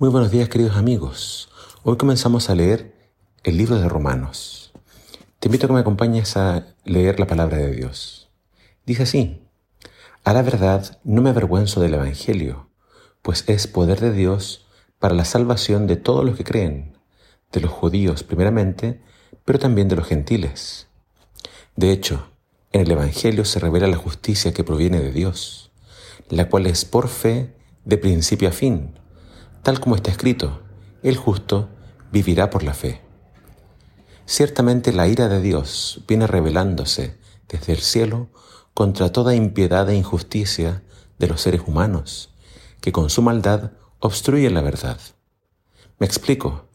Muy buenos días queridos amigos. Hoy comenzamos a leer el libro de Romanos. Te invito a que me acompañes a leer la palabra de Dios. Dice así, a la verdad no me avergüenzo del Evangelio, pues es poder de Dios para la salvación de todos los que creen, de los judíos primeramente, pero también de los gentiles. De hecho, en el Evangelio se revela la justicia que proviene de Dios, la cual es por fe de principio a fin tal como está escrito, el justo vivirá por la fe. Ciertamente la ira de Dios viene revelándose desde el cielo contra toda impiedad e injusticia de los seres humanos, que con su maldad obstruyen la verdad. Me explico.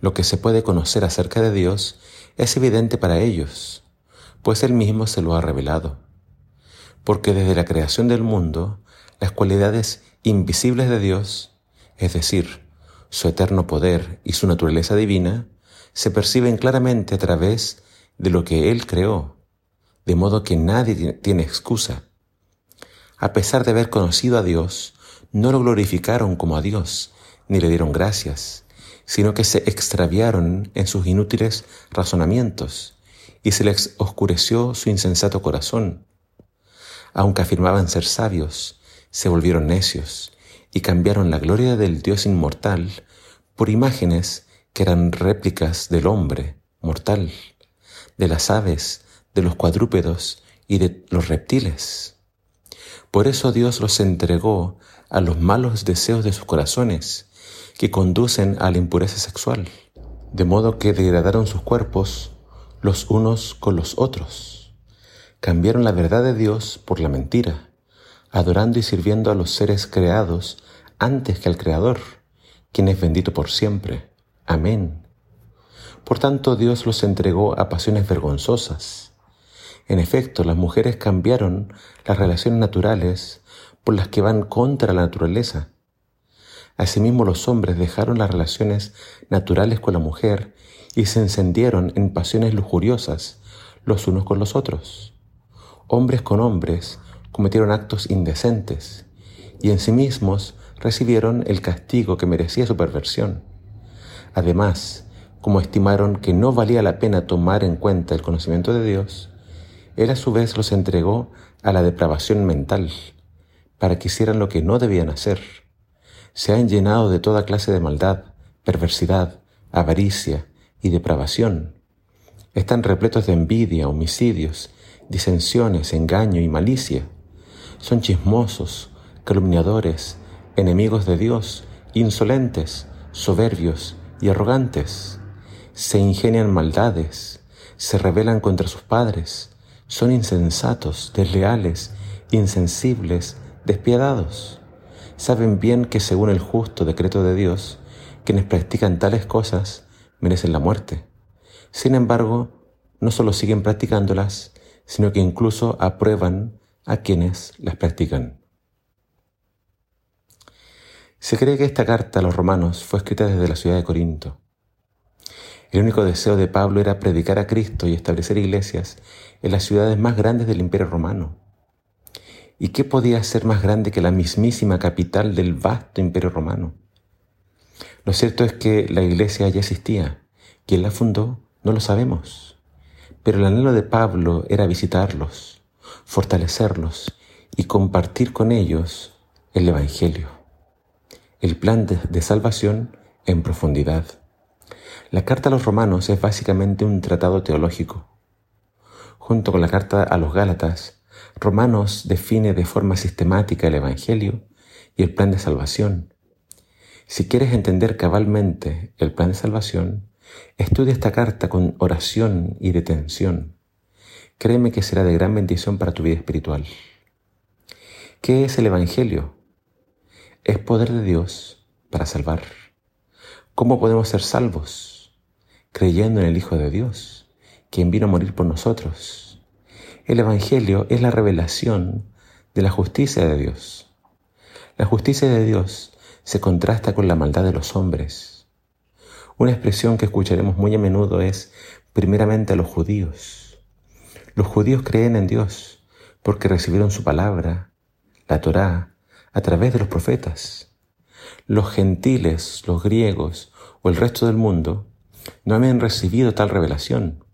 Lo que se puede conocer acerca de Dios es evidente para ellos, pues Él mismo se lo ha revelado. Porque desde la creación del mundo, las cualidades invisibles de Dios es decir, su eterno poder y su naturaleza divina, se perciben claramente a través de lo que Él creó, de modo que nadie tiene excusa. A pesar de haber conocido a Dios, no lo glorificaron como a Dios, ni le dieron gracias, sino que se extraviaron en sus inútiles razonamientos, y se les oscureció su insensato corazón. Aunque afirmaban ser sabios, se volvieron necios y cambiaron la gloria del Dios inmortal por imágenes que eran réplicas del hombre mortal, de las aves, de los cuadrúpedos y de los reptiles. Por eso Dios los entregó a los malos deseos de sus corazones, que conducen a la impureza sexual, de modo que degradaron sus cuerpos los unos con los otros. Cambiaron la verdad de Dios por la mentira adorando y sirviendo a los seres creados antes que al Creador, quien es bendito por siempre. Amén. Por tanto, Dios los entregó a pasiones vergonzosas. En efecto, las mujeres cambiaron las relaciones naturales por las que van contra la naturaleza. Asimismo, los hombres dejaron las relaciones naturales con la mujer y se encendieron en pasiones lujuriosas los unos con los otros. Hombres con hombres cometieron actos indecentes y en sí mismos recibieron el castigo que merecía su perversión. Además, como estimaron que no valía la pena tomar en cuenta el conocimiento de Dios, Él a su vez los entregó a la depravación mental, para que hicieran lo que no debían hacer. Se han llenado de toda clase de maldad, perversidad, avaricia y depravación. Están repletos de envidia, homicidios, disensiones, engaño y malicia son chismosos, calumniadores, enemigos de Dios, insolentes, soberbios y arrogantes. Se ingenian maldades, se rebelan contra sus padres, son insensatos, desleales, insensibles, despiadados. Saben bien que según el justo decreto de Dios, quienes practican tales cosas merecen la muerte. Sin embargo, no solo siguen practicándolas, sino que incluso aprueban a quienes las practican. Se cree que esta carta a los romanos fue escrita desde la ciudad de Corinto. El único deseo de Pablo era predicar a Cristo y establecer iglesias en las ciudades más grandes del imperio romano. ¿Y qué podía ser más grande que la mismísima capital del vasto imperio romano? Lo cierto es que la iglesia ya existía. ¿Quién la fundó? No lo sabemos. Pero el anhelo de Pablo era visitarlos, fortalecerlos y compartir con ellos el Evangelio, el plan de, salvación en profundidad. La carta a los romanos es básicamente un tratado teológico. Junto con la carta a los Gálatas, Romanos define de forma sistemática el Evangelio y el plan de salvación. Si quieres entender cabalmente el plan de salvación, estudia esta carta con oración y detención. Créeme que será de gran bendición para tu vida espiritual. ¿Qué es el Evangelio? Es poder de Dios para salvar. ¿Cómo podemos ser salvos? Creyendo en el Hijo de Dios, quien vino a morir por nosotros. El Evangelio es la revelación de la justicia de Dios. La justicia de Dios se contrasta con la maldad de los hombres. Una expresión que escucharemos muy a menudo es primeramente a los judíos los judíos creen en Dios porque recibieron su palabra, la Torá, a través de los profetas. los gentiles, los griegos o el resto del mundo no habían recibido tal revelación.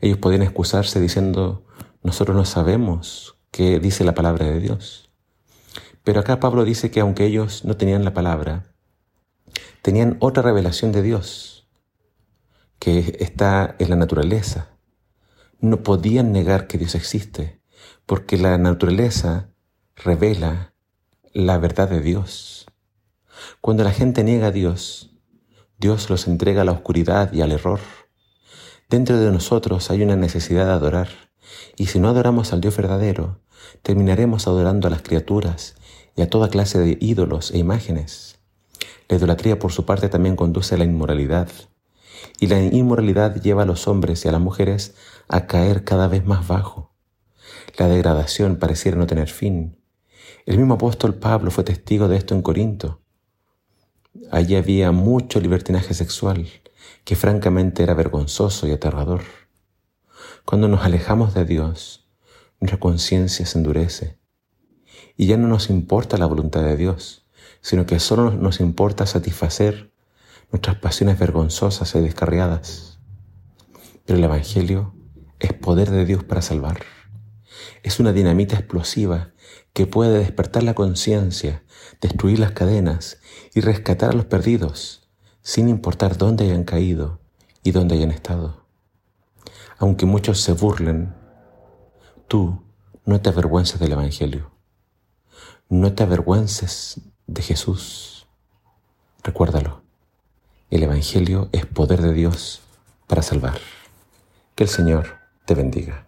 Ellos podían excusarse diciendo, nosotros no sabemos qué dice la palabra de Dios. Pero acá Pablo dice que aunque ellos no tenían la palabra, tenían otra revelación de Dios, que está en la naturaleza. No podían negar que Dios existe, porque la naturaleza revela la verdad de Dios. Cuando la gente niega a Dios, Dios los entrega a la oscuridad y al error. Dentro de nosotros hay una necesidad de adorar, y si no adoramos al Dios verdadero, terminaremos adorando a las criaturas y a toda clase de ídolos e imágenes. La idolatría por su parte también conduce a la inmoralidad, y la inmoralidad lleva a los hombres y a las mujeres a caer cada vez más bajo. La degradación pareciera no tener fin. El mismo apóstol Pablo fue testigo de esto en Corinto. Allí había mucho libertinaje sexual, que francamente era vergonzoso y aterrador. Cuando nos alejamos de Dios, nuestra conciencia se endurece y ya no nos importa la voluntad de Dios, sino que solo nos importa satisfacer nuestras pasiones vergonzosas y descarriadas. Pero el Evangelio es poder de Dios para salvar. Es una dinamita explosiva que puede despertar la conciencia, destruir las cadenas y rescatar a los perdidos, sin importar dónde hayan caído y dónde hayan estado. Aunque muchos se burlen, tú no te avergüences del Evangelio. No te avergüences de Jesús. Recuérdalo. El Evangelio es poder de Dios para salvar. Que el Señor te bendiga.